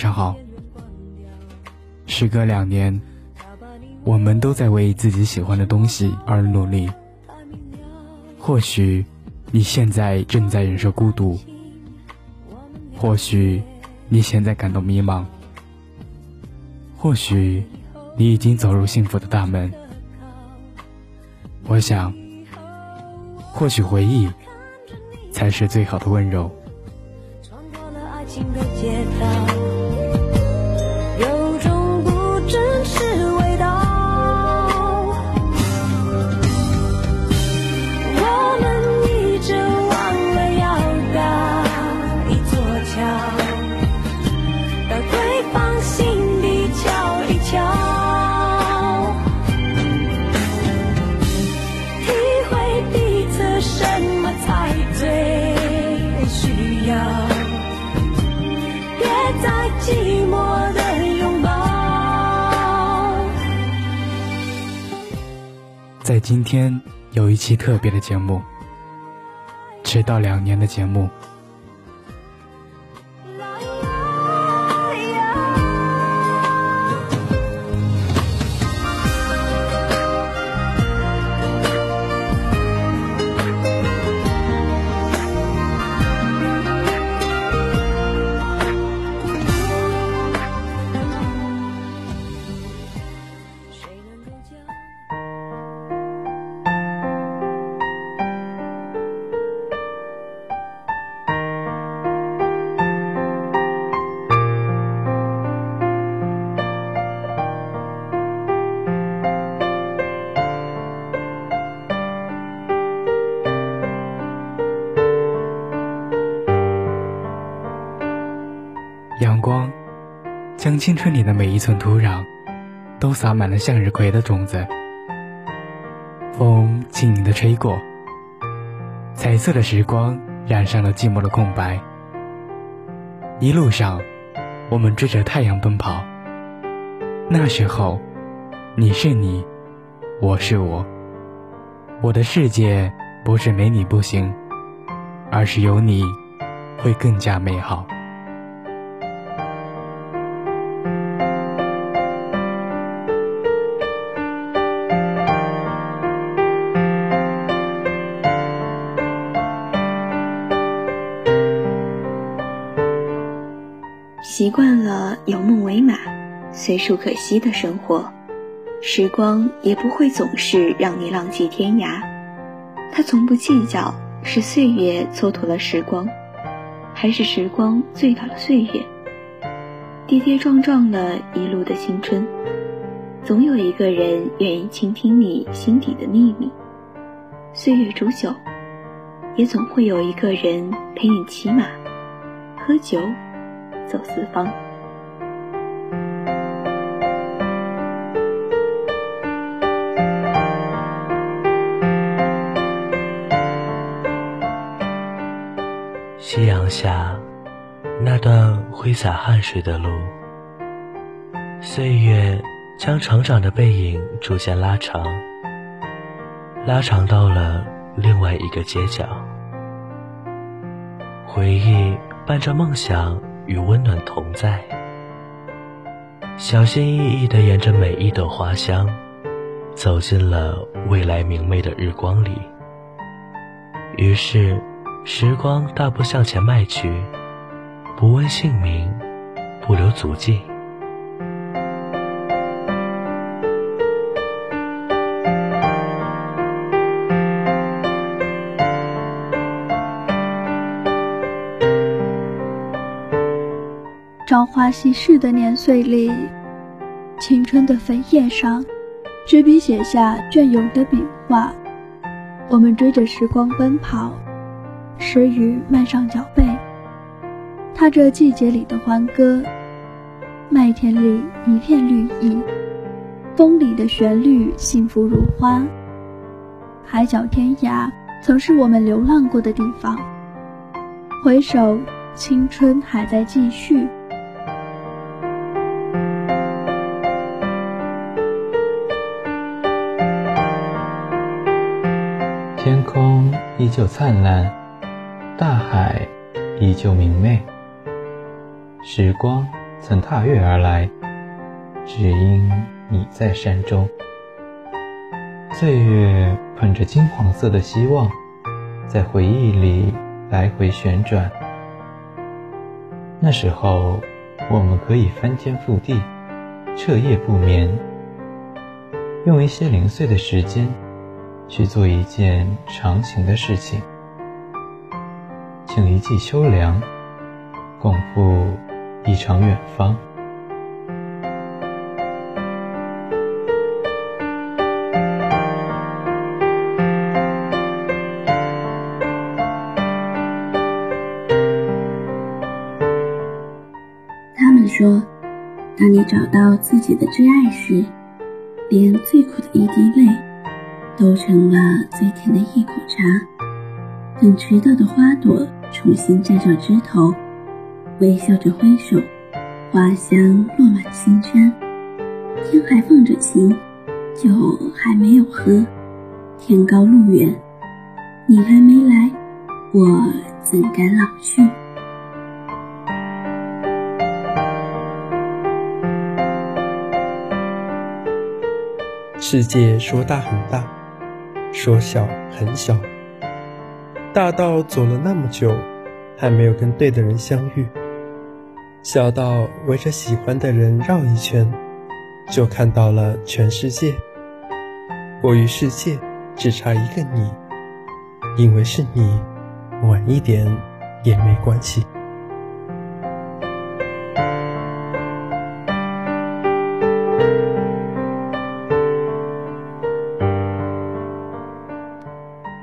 上好。时隔两年，我们都在为自己喜欢的东西而努力。或许你现在正在忍受孤独，或许你现在感到迷茫，或许你已经走入幸福的大门。我想，或许回忆才是最好的温柔。在今天有一期特别的节目，迟到两年的节目。光将青春里的每一寸土壤都洒满了向日葵的种子，风轻盈的吹过，彩色的时光染上了寂寞的空白。一路上，我们追着太阳奔跑。那时候，你是你，我是我，我的世界不是没你不行，而是有你会更加美好。习惯了有梦为马、随处可栖的生活，时光也不会总是让你浪迹天涯。他从不计较是岁月蹉跎了时光，还是时光醉倒了岁月。跌跌撞撞了一路的青春，总有一个人愿意倾听你心底的秘密。岁月煮酒，也总会有一个人陪你骑马、喝酒。走四方，夕阳下，那段挥洒汗水的路，岁月将成长的背影逐渐拉长，拉长到了另外一个街角，回忆伴着梦想。与温暖同在，小心翼翼地沿着每一朵花香，走进了未来明媚的日光里。于是，时光大步向前迈去，不问姓名，不留足迹。稀释的年岁里，青春的扉页上，执笔写下隽永的笔画。我们追着时光奔跑，时雨漫上脚背，踏着季节里的欢歌。麦田里一片绿意，风里的旋律幸福如花。海角天涯曾是我们流浪过的地方。回首，青春还在继续。天空依旧灿烂，大海依旧明媚。时光曾踏月而来，只因你在山中。岁月捧着金黄色的希望，在回忆里来回旋转。那时候，我们可以翻天覆地，彻夜不眠，用一些零碎的时间去做一件长情的事情，请一季秋凉，共赴一场远方。他们说，当你找到自己的挚爱时，连最苦的一滴泪，都成了最甜的一口茶。等迟到的花朵重新绽放枝头，微笑着挥手，花香落满青山。天还放着晴，酒还没有喝，天高路远，你还没来，我怎敢老去？世界说大很大，说小很小，大到走了那么久，还没有跟对的人相遇；小到围着喜欢的人绕一圈，就看到了全世界。我与世界只差一个你，因为是你，晚一点也没关系。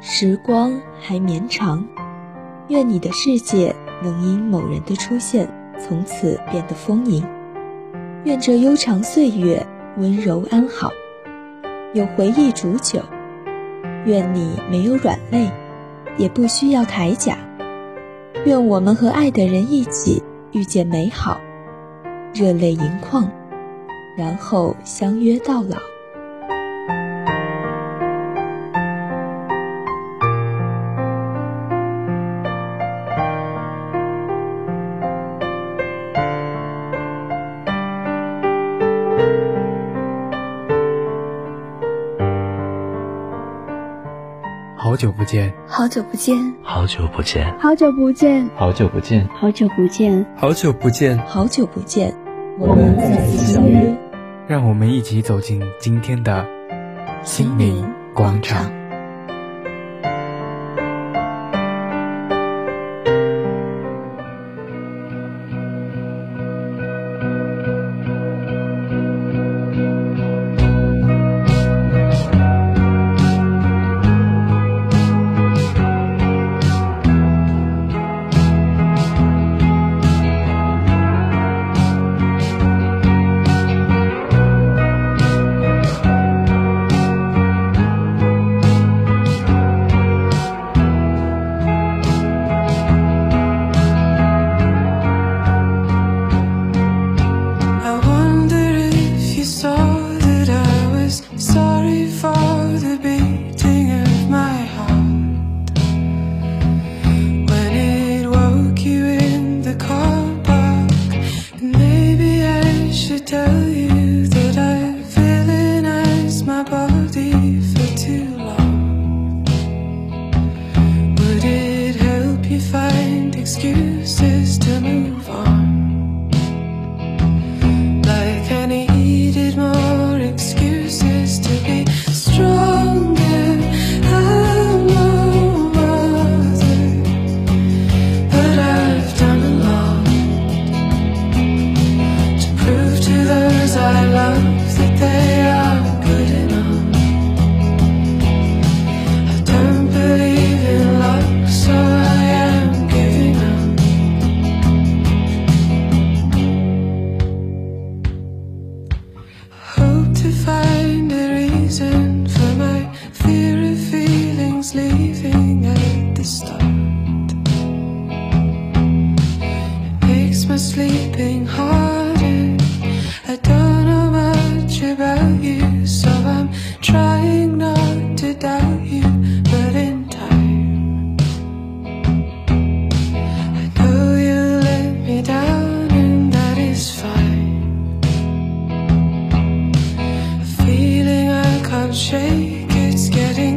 时光还绵长，愿你的世界能因某人的出现从此变得丰盈。愿这悠长岁月温柔安好，有回忆煮酒。愿你没有软肋，也不需要铠甲。愿我们和爱的人一起遇见美好，热泪盈眶，然后相约到老。好久不见，好久不见，好久不见，好久不见，好久不见，好久不见，好久不见，好久不见，我们再次相约。让我们一起走进今天的心灵广场。sleeping harder. I don't know much about you So I'm trying not to doubt you But in time I know you let me down And that is fine. A feeling I can't shake It's getting